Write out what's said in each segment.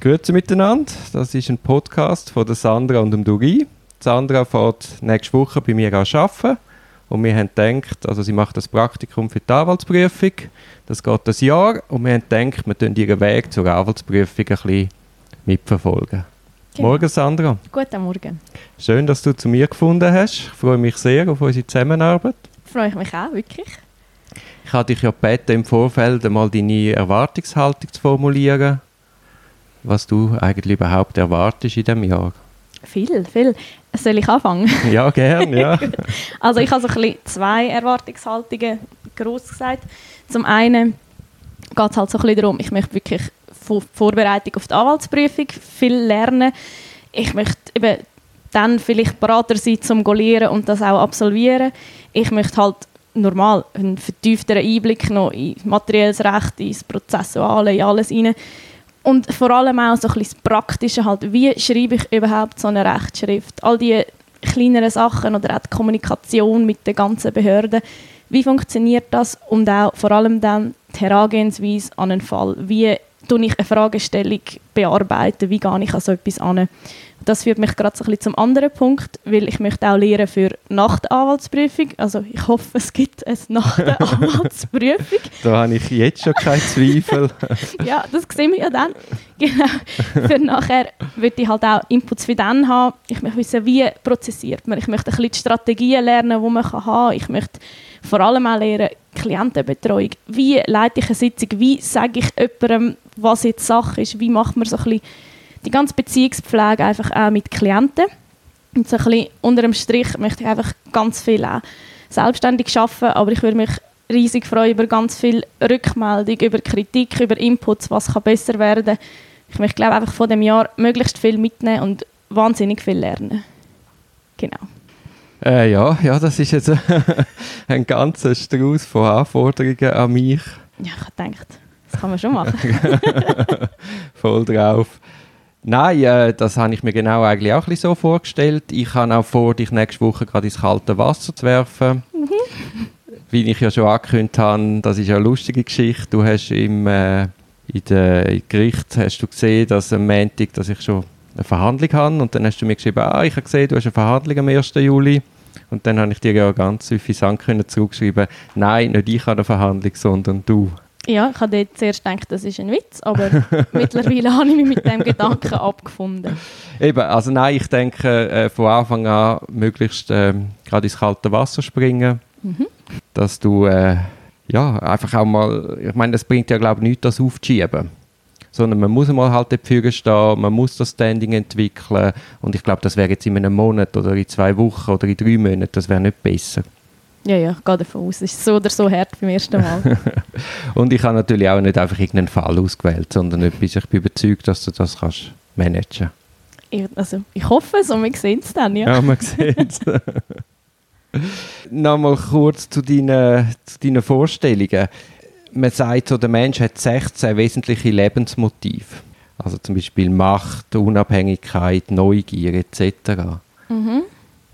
Grüezi miteinander. Das ist ein Podcast von der Sandra und dem Duri. Sandra fährt nächste Woche bei mir an arbeiten. Und wir haben gedacht, also sie macht das Praktikum für die Anwaltsprüfung. Das geht ein Jahr. Und wir haben gedacht, wir tun ihren Weg zur Anwaltsprüfung ein bisschen mitverfolgen. Genau. Morgen, Sandra. Guten Morgen. Schön, dass du zu mir gefunden hast. Ich freue mich sehr auf unsere Zusammenarbeit. Freue ich mich auch, wirklich. Ich habe dich ja gebeten, im Vorfeld einmal deine Erwartungshaltung zu formulieren was du eigentlich überhaupt erwartest in diesem Jahr? Viel, viel. Soll ich anfangen? Ja, gerne, ja. also ich habe so ein bisschen zwei Erwartungshaltungen groß gesagt. Zum einen geht es halt so ein bisschen darum, ich möchte wirklich von Vorbereitung auf die Anwaltsprüfung viel lernen. Ich möchte eben dann vielleicht Berater sein, um zu lernen und das auch absolvieren. Ich möchte halt normal einen vertiefteren Einblick noch in materielles Recht, ins Prozessuale, in alles hinein und vor allem auch so ein bisschen das Praktische halt, wie schreibe ich überhaupt so eine Rechtschrift? All die kleineren Sachen oder auch die Kommunikation mit den ganzen Behörden. Wie funktioniert das? Und auch vor allem dann die Herangehensweise an einen Fall. Wie tue ich eine Fragestellung bearbeiten? Wie gehe ich an so etwas an? Das führt mich gerade so ein bisschen zum anderen Punkt, weil ich möchte auch lernen für nach der Anwaltsprüfung. Also ich hoffe, es gibt es nach der Anwaltsprüfung. da habe ich jetzt schon keinen Zweifel. ja, das sehen wir ja dann. Genau. Für nachher würde ich halt auch Inputs für dann haben. Ich möchte wissen, wie prozessiert man. Ich möchte ein bisschen die Strategien lernen, die man haben kann. Ich möchte vor allem auch lernen, Klientenbetreuung. Wie leite ich eine Sitzung? Wie sage ich jemandem, was jetzt Sache ist? Wie macht man so ein bisschen die ganze Beziehungspflege einfach auch mit Klienten. Und so ein bisschen unter dem Strich möchte ich einfach ganz viel auch selbstständig arbeiten, aber ich würde mich riesig freuen über ganz viel Rückmeldung, über Kritik, über Inputs, was kann besser werden. Ich möchte glaube einfach von dem Jahr möglichst viel mitnehmen und wahnsinnig viel lernen. Genau. Äh, ja, ja, das ist jetzt ein ganzer Strauß von Anforderungen an mich. Ja, ich habe gedacht, das kann man schon machen. Voll drauf. Nein, äh, das habe ich mir genau eigentlich auch ein so vorgestellt. Ich habe auch vor, dich nächste Woche gerade ins kalte Wasser zu werfen. Mhm. Wie ich ja schon angekündigt habe, das ist ja eine lustige Geschichte. Du hast im, äh, in der Gericht hast du gesehen, dass am Montag, dass ich schon eine Verhandlung habe und dann hast du mir geschrieben, ah, ich habe gesehen, du hast eine Verhandlung am 1. Juli. Und dann habe ich dir ja ganz suffisant zurückschreiben, nein, nicht ich habe eine Verhandlung, sondern du. Ja, ich habe zuerst gedacht, das ist ein Witz, aber mittlerweile habe ich mich mit dem Gedanken abgefunden. Eben, also nein, ich denke äh, von Anfang an möglichst äh, gerade ins kalte Wasser springen, mhm. dass du äh, ja einfach auch mal, ich meine, das bringt ja glaube ich nichts, das aufzuschieben, sondern man muss mal halt dafür stehen, man muss das Standing entwickeln und ich glaube, das wäre jetzt in einem Monat oder in zwei Wochen oder in drei Monaten, das wäre nicht besser. Ja, ja, ich gehe davon aus. Es ist so oder so hart beim ersten Mal. und ich habe natürlich auch nicht einfach irgendeinen Fall ausgewählt, sondern etwas, ich bin überzeugt, dass du das kannst managen ich, also, ich hoffe es und wir sehen es dann, ja. Ja, wir sehen es. Nochmal kurz zu deinen, zu deinen Vorstellungen. Man sagt so, der Mensch hat 16 wesentliche Lebensmotive. Also zum Beispiel Macht, Unabhängigkeit, Neugier etc. Mhm.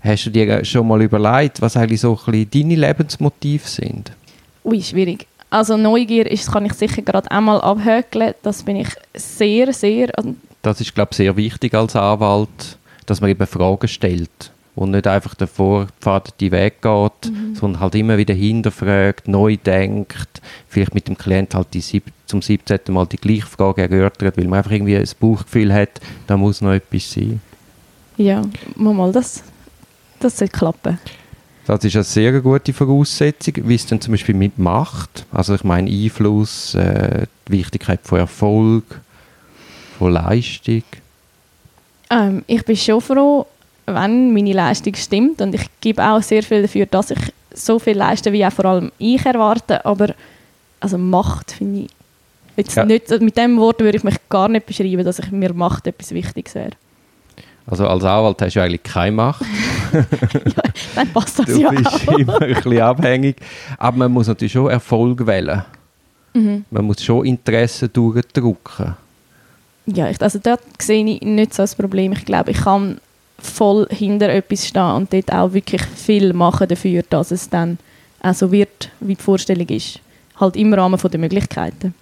Hast du dir schon mal überlegt, was eigentlich so ein bisschen deine Lebensmotive sind? Ui, schwierig. Also Neugier ist, kann ich sicher gerade einmal abhökeln. Das bin ich sehr, sehr... Das ist, glaube ich, sehr wichtig als Anwalt, dass man eben Fragen stellt und nicht einfach den vorgepfadeten Weg geht, mhm. sondern halt immer wieder hinterfragt, neu denkt, vielleicht mit dem Klient halt die sieb zum 17. Mal die gleiche Frage erörtert, weil man einfach irgendwie ein Bauchgefühl hat, da muss noch etwas sein. Ja, mal das das sollte klappen. Das ist eine sehr gute Voraussetzung, wie es dann zum Beispiel mit Macht, also ich meine Einfluss, äh, die Wichtigkeit von Erfolg, von Leistung. Ähm, ich bin schon froh, wenn meine Leistung stimmt und ich gebe auch sehr viel dafür, dass ich so viel leiste, wie auch vor allem ich erwarte, aber also Macht finde ich jetzt ja. nicht, mit dem Wort würde ich mich gar nicht beschreiben, dass ich mir Macht etwas Wichtiges wäre. Also als Anwalt hast du eigentlich keine Macht. dann passt das du ja bist auch. immer ein bisschen abhängig. Aber man muss natürlich schon Erfolg wählen. Mhm. Man muss schon Interessen durchdrücken. Ja, ich, also dort sehe ich nicht so das Problem. Ich glaube, ich kann voll hinter etwas stehen und dort auch wirklich viel machen dafür, dass es dann auch so wird, wie die Vorstellung ist. Halt im Rahmen der Möglichkeiten.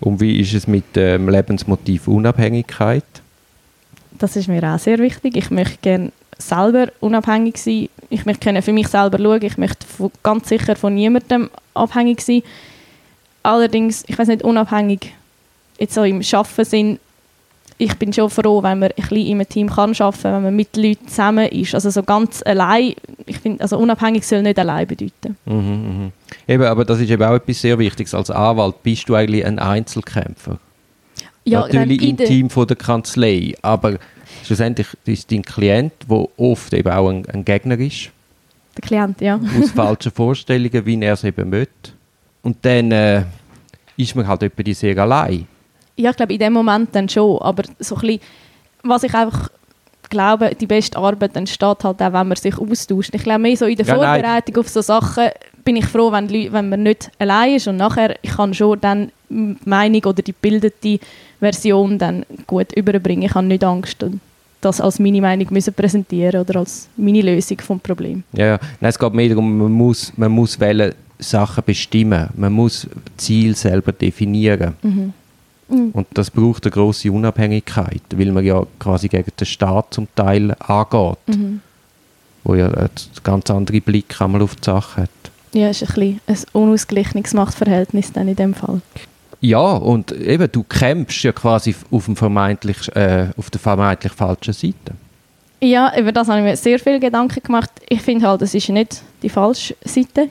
Und wie ist es mit dem Lebensmotiv Unabhängigkeit? Das ist mir auch sehr wichtig. Ich möchte gerne selber unabhängig sein. Ich möchte für mich selber schauen. Ich möchte ganz sicher von niemandem abhängig sein. Allerdings, ich weiß nicht, unabhängig jetzt so im Schaffen sind, ich bin schon froh, wenn man ein bisschen in einem Team kann arbeiten kann, wenn man mit Leuten zusammen ist. Also so ganz allein, ich finde, also unabhängig soll nicht allein bedeuten. Mhm, mh. Eben, aber das ist eben auch etwas sehr Wichtiges. Als Anwalt bist du eigentlich ein Einzelkämpfer. Ja, Natürlich im Team von der Kanzlei, aber schlussendlich ist dein Klient, der oft eben auch ein, ein Gegner ist. Der Klient, ja. aus falschen Vorstellungen, wie er es eben möchte. Und dann äh, ist man halt etwa sehr allein ja, ich glaube, in dem Moment dann schon. Aber so ein bisschen, was ich einfach glaube, die beste Arbeit entsteht halt auch, wenn man sich austauscht. Ich glaube, mehr so in der ja, Vorbereitung nein. auf so Sachen bin ich froh, wenn, wenn man nicht allein ist und nachher ich kann schon dann die Meinung oder die bildete Version dann gut überbringen. Ich habe nicht Angst und das als meine Meinung müssen präsentieren oder als meine Lösung vom Problem. Ja, ja. Nein, es geht mehr darum, man muss, man muss Sachen bestimmen. Man muss Ziel selber definieren. Mhm. Mhm. Und das braucht eine große Unabhängigkeit, weil man ja quasi gegen den Staat zum Teil angeht, mhm. wo ja einen ganz anderen Blick einmal auf die Sache hat. Ja, ist ein, ein unausgeglichenes Machtverhältnis dann in dem Fall. Ja, und eben, du kämpfst ja quasi auf, dem vermeintlich, äh, auf der vermeintlich falschen Seite. Ja, über das habe ich mir sehr viele Gedanken gemacht. Ich finde halt, es ist nicht die falsche Seite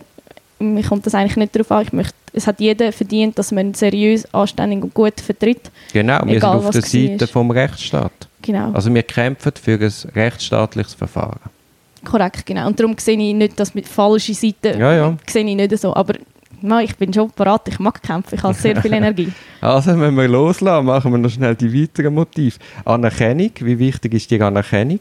mir kommt das eigentlich nicht darauf an. Ich möchte, es hat jeder verdient, dass man seriös, anständig und gut vertritt. Genau, wir egal, sind auf der Seite vom Rechtsstaat. Genau. Also wir kämpfen für ein rechtsstaatliches Verfahren. Korrekt, genau. Und darum sehe ich nicht, dass mit falschen Seiten ja, ja. sehe ich nicht so. Aber no, ich bin schon parat, ich mag kämpfen, ich habe sehr viel Energie. also wenn wir loslassen, machen wir noch schnell die weiteren Motive. Anerkennung, wie wichtig ist die Anerkennung?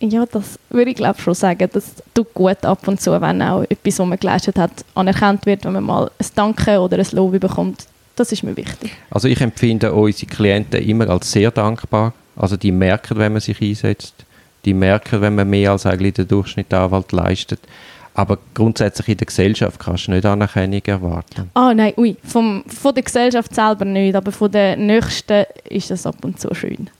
Ja, das würde ich glaube schon sagen. Das tut gut ab und zu, wenn auch etwas, was man geleistet hat, anerkannt wird, wenn man mal ein Danke oder ein Lob bekommt. Das ist mir wichtig. Also ich empfinde unsere Klienten immer als sehr dankbar. Also die merken, wenn man sich einsetzt. Die merken, wenn man mehr als eigentlich der Durchschnitt Anwalt leistet. Aber grundsätzlich in der Gesellschaft kannst du nicht Anerkennung erwarten. Ah, nein, ui. Vom, von der Gesellschaft selber nicht, aber von der Nächsten ist das ab und zu schön.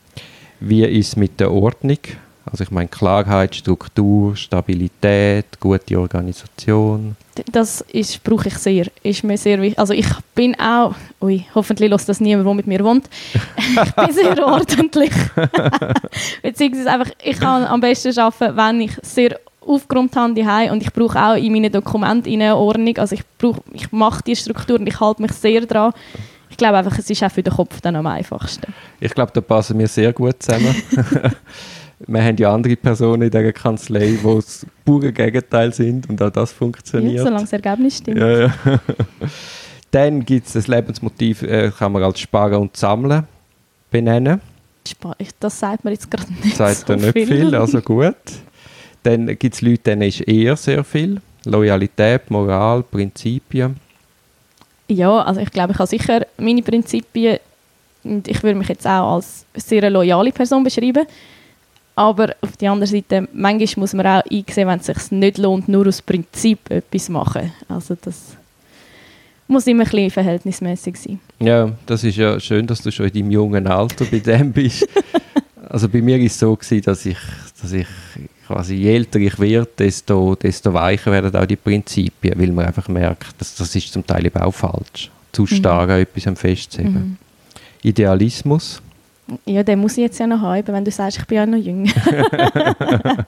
Wie ist es mit der Ordnung? Also ich meine Klarheit, Struktur, Stabilität, gute Organisation. Das ist, brauche ich sehr. Ist mir sehr wichtig. Also ich bin auch, ui, hoffentlich lässt das niemand, der mit mir wohnt. ich bin sehr ordentlich. Beziehungsweise einfach, ich kann am besten arbeiten, wenn ich sehr aufgeräumt habe die und ich brauche auch in meinen Dokumenten eine Ordnung. Also ich, brauche, ich mache die Struktur und ich halte mich sehr daran. Ich glaube einfach, es ist auch für den Kopf dann am einfachsten. Ich glaube, da passen wir sehr gut zusammen wir haben ja andere Personen in dieser Kanzlei, die das pure Gegenteil sind und auch das funktioniert. Ja, solange das Ergebnis stimmt. Ja, ja. Dann gibt es das Lebensmotiv, äh, kann man als Sparen und Sammeln benennen. Das sagt man jetzt gerade nicht sagt so nicht viel. viel, also gut. Dann gibt es Leute, denen ist eher sehr viel. Loyalität, Moral, Prinzipien. Ja, also ich glaube, ich habe sicher meine Prinzipien und ich würde mich jetzt auch als sehr loyale Person beschreiben. Aber auf der anderen Seite, manchmal muss man auch einsehen, wenn es sich nicht lohnt, nur aus Prinzip etwas machen. Also das muss immer ein bisschen verhältnismäßig sein. Ja, das ist ja schön, dass du schon in deinem jungen Alter bei dem bist. also bei mir war es so, gewesen, dass ich, dass ich quasi, je älter ich werde, desto, desto weicher werden auch die Prinzipien, weil man einfach merkt, dass das ist zum Teil eben auch falsch. Zu stark mhm. an etwas festzuhalten. Mhm. Idealismus ja, den muss ich jetzt ja noch haben, wenn du sagst, ich bin ja noch jünger.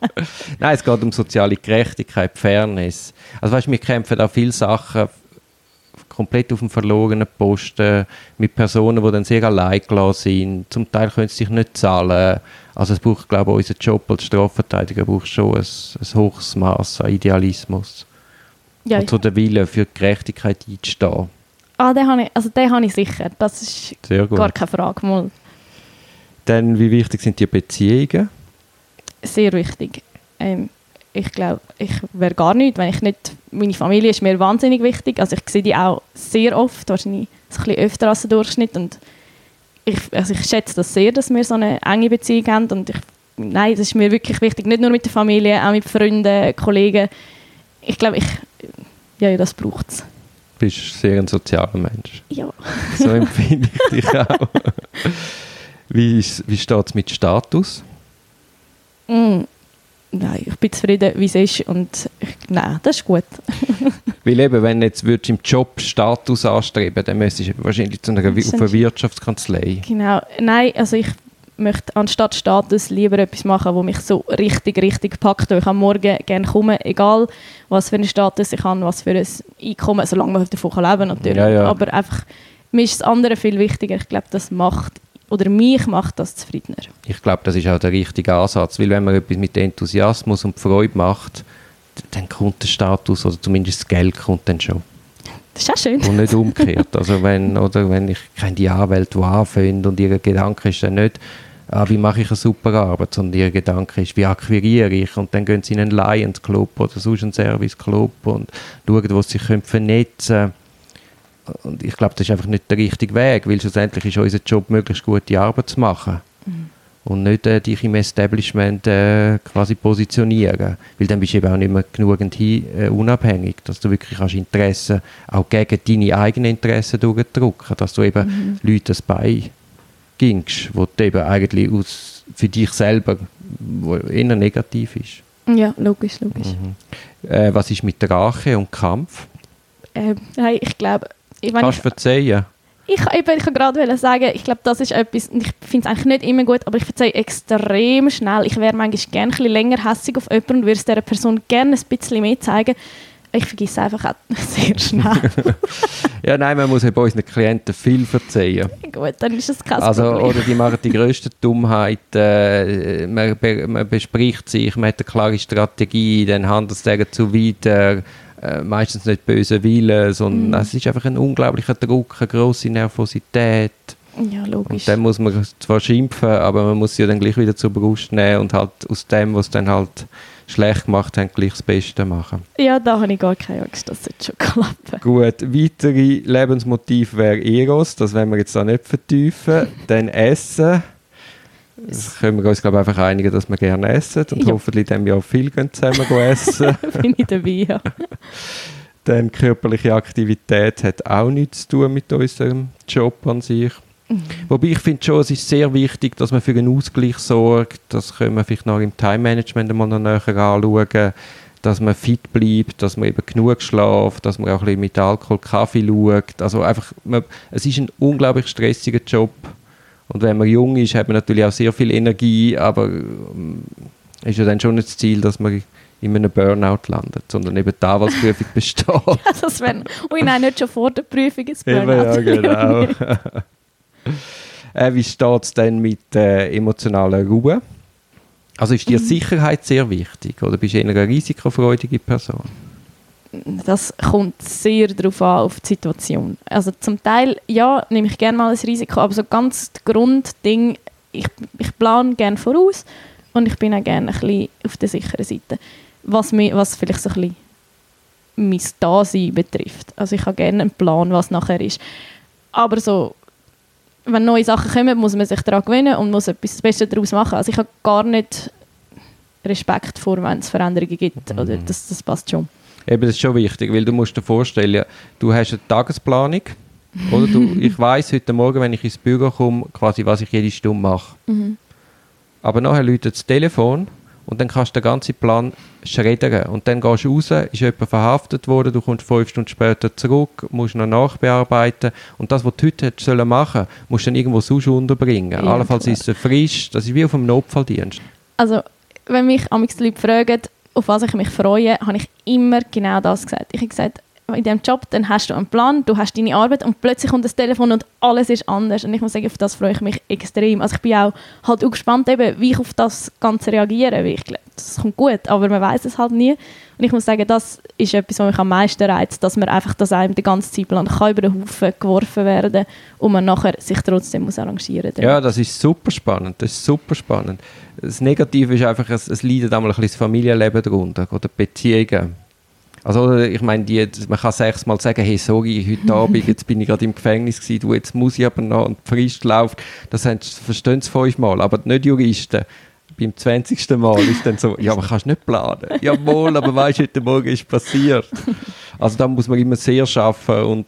Nein, es geht um soziale Gerechtigkeit, Fairness. Also weißt, wir kämpfen da viele Sachen komplett auf dem verlorenen Posten mit Personen, die dann sehr allein gelassen sind. Zum Teil können sie sich nicht zahlen. Also es braucht, glaube ich, unser Job als Strafverteidiger braucht schon ein, ein hohes Maß an Idealismus. Ja, und so der Wille für Gerechtigkeit einzustehen. Ah, den habe ich, also den habe ich sicher. Das ist gar keine Frage. Mal. Dann, wie wichtig sind die Beziehungen? Sehr wichtig. Ähm, ich glaube, ich wäre gar nicht, wenn ich nicht, meine Familie ist mir wahnsinnig wichtig. Also ich sehe die auch sehr oft, wahrscheinlich so ein bisschen öfter als der Durchschnitt und ich, also ich schätze das sehr, dass wir so eine enge Beziehung haben und ich, nein, das ist mir wirklich wichtig, nicht nur mit der Familie, auch mit Freunden, Kollegen. Ich glaube, ich, ja, das braucht es. bist sehr ein sozialer Mensch. Ja. So empfinde ich dich auch. Wie, ist- wie steht es mit Status? Mm. Nein, ich bin zufrieden, wie es ist und ich, nein, das ist gut. Weil eben, wenn du jetzt würdest im Job Status anstreben dann müsstest du wahrscheinlich zu einer, Das auf einer ist- Wirtschaftskanzlei. Genau. Nein, also ich möchte anstatt Status lieber etwas machen, wo mich so richtig, richtig packt. Ich am Morgen gerne komme, egal was für einen Status ich habe, was für ein Einkommen, solange man davon kann leben natürlich. Ja, ja. Aber einfach, mir ist das andere viel wichtiger. Ich glaube, das macht, oder mich macht das zufriedener. Ich glaube, das ist auch der richtige Ansatz, weil wenn man etwas mit Enthusiasmus und Freude macht, dann kommt der Status oder zumindest das Geld kommt dann schon. Das ist auch schön. Und nicht umgekehrt. Also wenn, oder wenn ich kenne die Anwälte, die anfangen und ihr Gedanke ist dann nicht, ah, wie mache ich eine super Arbeit, sondern ihr Gedanke ist, wie akquiriere ich und dann gehen sie in einen Lions Club oder sonst einen Service Club und schauen, wo sie sich vernetzen können. Und ich glaube, das ist einfach nicht der richtige Weg, weil schlussendlich ist unser Job, möglichst gute Arbeit zu machen. Und nicht äh, dich im Establishment äh, quasi positionieren. Weil dann bist du eben auch nicht mehr genügend hin, äh, unabhängig, dass du wirklich kannst Interessen auch gegen deine eigenen Interessen durchdrücken dass du eben Leuten das beigingst, wo du eben eigentlich aus, für dich selber wo eher negativ ist. Ja, logisch, logisch. Äh, was ist mit Rache und Kampf? Ähm, hey, ich glaube, ich, wenn Kannst ich, du verzeihen? ich, eben, ich kann gerade wollen sagen, ich glaube, das ist etwas, ich finde es eigentlich nicht immer gut, aber ich verzeihe extrem schnell. Ich wäre manchmal gerne ein bisschen länger hässig auf jemanden und würde es dieser Person gerne ein bisschen mehr zeigen. Ich vergesse einfach auch sehr schnell. Ja, nein, man muss eben unseren Klienten viel verzeihen. gut, dann ist es kein Also, Problem. oder die machen die grösste Dummheit. Äh, man, man bespricht sich, man hat eine klare Strategie, dann handelt es zu weit. Äh, äh, meistens nicht böse Wille, sondern Mhm. es ist einfach ein unglaublicher Druck, eine grosse Nervosität. ja, Und logisch. dann muss man zwar schimpfen, aber man muss sie dann gleich wieder zur Brust nehmen und halt aus dem, was dann halt schlecht gemacht haben, gleich das Beste machen. Ja, da habe ich gar keine Angst, das sollte schon klappen. Gut, weitere Lebensmotiv wäre Eros, das wollen wir jetzt da nicht vertiefen. Dann Essen. Das können wir uns glaube ich, einfach einigen, dass wir gerne essen und Ja. hoffentlich in diesem Jahr viel zusammen essen. Bin ich dabei, ja. Dann körperliche Aktivität hat auch nichts zu tun mit unserem Job an sich. Wobei ich finde schon, es ist sehr wichtig, dass man für einen Ausgleich sorgt. Das können wir vielleicht noch im Time-Management einmal noch näher anschauen. Dass man fit bleibt, dass man eben genug schläft, dass man auch ein bisschen mit Alkohol, Kaffee schaut. Also einfach, man, es ist ein unglaublich stressiger Job. Und wenn man jung ist, hat man natürlich auch sehr viel Energie, aber ähm, ist ja dann schon nicht das Ziel, dass man in einem Burnout landet, sondern eben die Anwaltsprüfung besteht. Das wäre, ui nein, nicht schon vor der Prüfung ins Eben, Burnout. ja, genau. äh, wie steht es denn mit äh, emotionaler Ruhe? Also ist dir Mhm. Sicherheit sehr wichtig oder bist du eher eine risikofreudige Person? Das kommt sehr darauf an, auf die Situation. Also zum Teil, ja, nehme ich gerne mal ein Risiko, aber so ganz das Grundding, ich, ich plane gerne voraus und ich bin auch gerne ein bisschen auf der sicheren Seite. Was, mir, was vielleicht so ein bisschen mein Dasein betrifft. Also ich habe gerne einen Plan, was nachher ist. Aber so, wenn neue Sachen kommen, muss man sich daran gewöhnen und muss etwas das Beste daraus machen. Also ich habe gar nicht Respekt vor, wenn es Veränderungen gibt. Oder das, das passt schon. Eben, das ist schon wichtig, weil du musst dir vorstellen, du hast eine Tagesplanung, oder? Du, ich weiß heute Morgen, wenn ich ins Büro komme, quasi, was ich jede Stunde mache. Aber nachher läutet das Telefon und dann kannst du den ganzen Plan schreddern. Und dann gehst du raus, ist jemand verhaftet worden, du kommst fünf Stunden später zurück, musst noch nachbearbeiten. Und das, was du heute hättest sollen machen musst du dann irgendwo sonst unterbringen. Ja, Allenfalls ist es frisch, das ist wie auf einem Notfalldienst. Also, wenn mich amigs Leute fragen, auf was ich mich freue, habe ich immer genau das gesagt. Ich habe gesagt, in diesem Job, dann hast du einen Plan, du hast deine Arbeit und plötzlich kommt das Telefon und alles ist anders. Und ich muss sagen, auf das freue ich mich extrem. Also ich bin auch halt auch gespannt, eben, wie ich auf das Ganze reagiere. Weil ich glaube, das kommt gut, aber man weiß es halt nie. Und ich muss sagen, das ist etwas, was mich am meisten reizt, dass man einfach, dass einem der ganze Zeitplan kann über den Haufen geworfen werden und man nachher sich trotzdem muss arrangieren muss. Ja, das ist super spannend. Das ist super spannend. Das Negative ist einfach, es, es leidet einmal ein bisschen das Familienleben darunter oder die Beziehungen. Also ich meine, die, man kann sechsmal sagen, hey, sorry, heute Abend, jetzt bin ich gerade im Gefängnis gewesen, du, jetzt muss ich aber noch und die Frist läuft. Das verstehen sie fünfmal, aber nicht Juristen. Beim 20. Mal ist dann so, ja, aber kannst nicht planen. Jawohl, aber weißt du, heute Morgen ist passiert. Also da muss man immer sehr schaffen und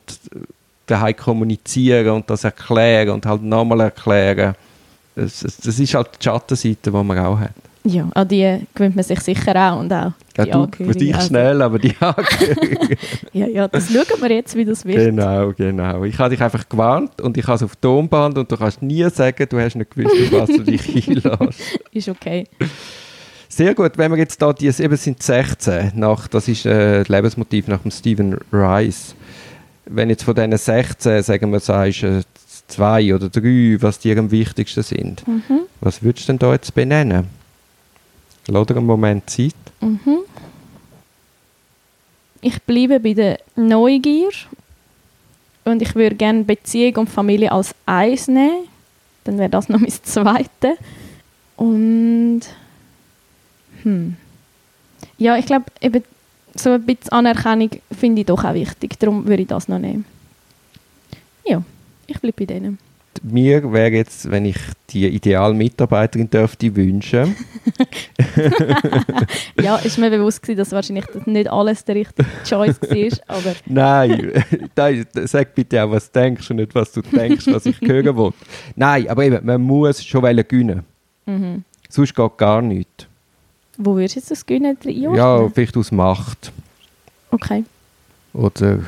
daheim kommunizieren und das erklären und halt nochmal erklären. Das, das ist halt die Schattenseite, die man auch hat. Ja, an die gewöhnt man sich sicher auch und auch ja, du, für dich also. schnell, aber die Angehörigen. ja, ja, das schauen wir jetzt, wie das wird. Genau, genau. Ich habe dich einfach gewarnt und ich habe es auf Tonband und du kannst nie sagen, du hast nicht gewusst, was du dich einlässt. ist okay. Sehr gut, wenn wir jetzt da, die eben sind 16, nach, das ist äh, das Lebensmotiv nach dem Stephen Rice. Wenn jetzt von diesen 16, sagen wir, sagst äh, zwei oder drei, was dir am wichtigsten sind, mhm. was würdest du denn da jetzt benennen? Lass dir einen Moment Zeit. Mhm. Ich bleibe bei der Neugier und ich würde gerne Beziehung und Familie als eins nehmen. Dann wäre das noch mein Zweite. Und hm. ja, ich glaube, eben so ein bisschen Anerkennung finde ich doch auch wichtig. Darum würde ich das noch nehmen. Ja, ich bleibe bei denen mir wäre jetzt, wenn ich die ideale Mitarbeiterin dürfte wünschen. ja, ist mir bewusst gewesen, dass wahrscheinlich nicht alles der richtige Choice war, aber... Nein, sag bitte auch, was du denkst und nicht, was du denkst, was ich hören will. Nein, aber eben, man muss schon gewinnen. Mhm. Sonst geht gar nichts. Wo würdest du jetzt das Gewinnen einordnen? Ja, vielleicht aus Macht. Okay. Oder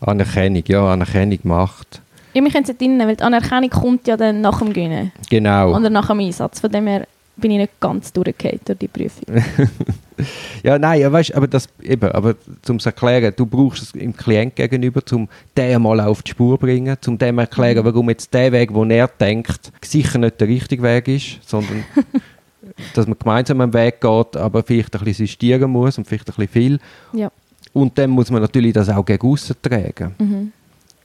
Anerkennung, ja, Anerkennung, Macht. Ja, wir können es nicht weil die Anerkennung kommt ja dann nach dem Gewinnen. Genau. Oder nach dem Einsatz. Von dem her bin ich nicht ganz durchgefallen durch die Prüfung. ja, nein, ja, weißt, aber das eben, aber zum zu erklären, du brauchst es im Klient gegenüber, um den mal auf die Spur zu bringen, um dem erklären, warum jetzt der Weg, wo er denkt, sicher nicht der richtige Weg ist, sondern dass man gemeinsam einen Weg geht, aber vielleicht ein bisschen sistieren muss und vielleicht ein bisschen viel. Ja. Und dann muss man natürlich das auch gegen aussen tragen. Mhm.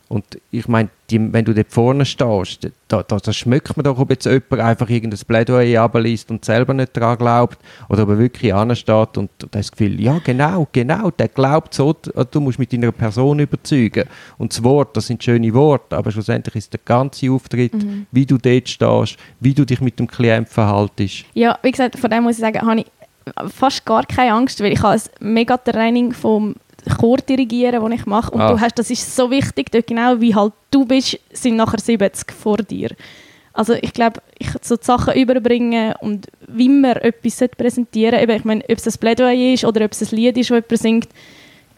Und ich meine, wenn du dort vorne stehst, da, da, da schmeckt man doch, ob jetzt jemand einfach irgendein Plädoyer abliest und selber nicht daran glaubt oder ob er wirklich ansteht und, und das Gefühl, ja genau, genau, der glaubt so, du musst mit deiner Person überzeugen. Und das Wort, das sind schöne Worte, aber schlussendlich ist der ganze Auftritt, mhm. wie du dort stehst, wie du dich mit dem Klienten verhaltest. Ja, wie gesagt, von dem muss ich sagen, habe ich fast gar keine Angst, weil ich habe ein mega Training vom Chor dirigieren, den ich mache. Und ah. du hast, das ist so wichtig, dort genau wie halt du bist, sind nachher 70 vor dir. Also ich glaube, ich so die Sachen überbringen und wie man etwas präsentieren sollte, ich meine, ob es ein Plädoyer ist oder ob es ein Lied ist, das jemand singt,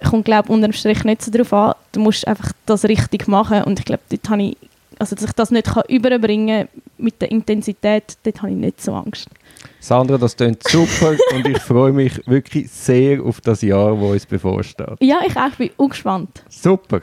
kommt, glaube unterm Strich nicht so darauf an. Du musst einfach das richtig machen und ich glaube, dort habe ich, also dass ich das nicht kann überbringen mit der Intensität, dort habe ich nicht so Angst. Sandra, das klingt super und ich freue mich wirklich sehr auf das Jahr, das uns bevorsteht. Ja, ich auch, bin auch gespannt. Super.